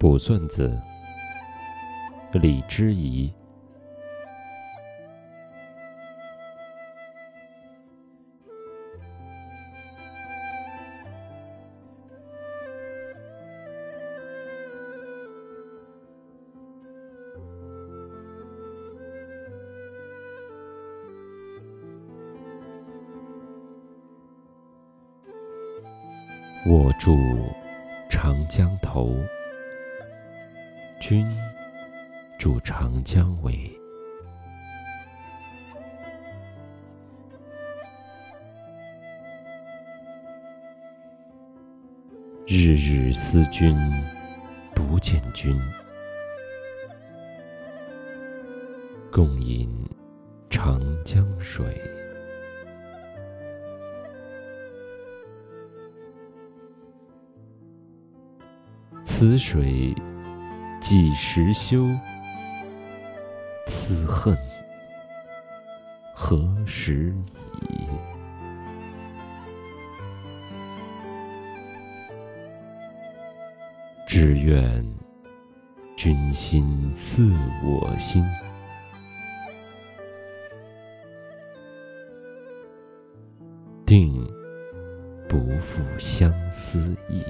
卜算子·李之仪。我住长江头。君住长江尾，日日思君不见君，共饮长江水。此水。几时休？此恨何时已？只愿君心似我心，定不负相思意。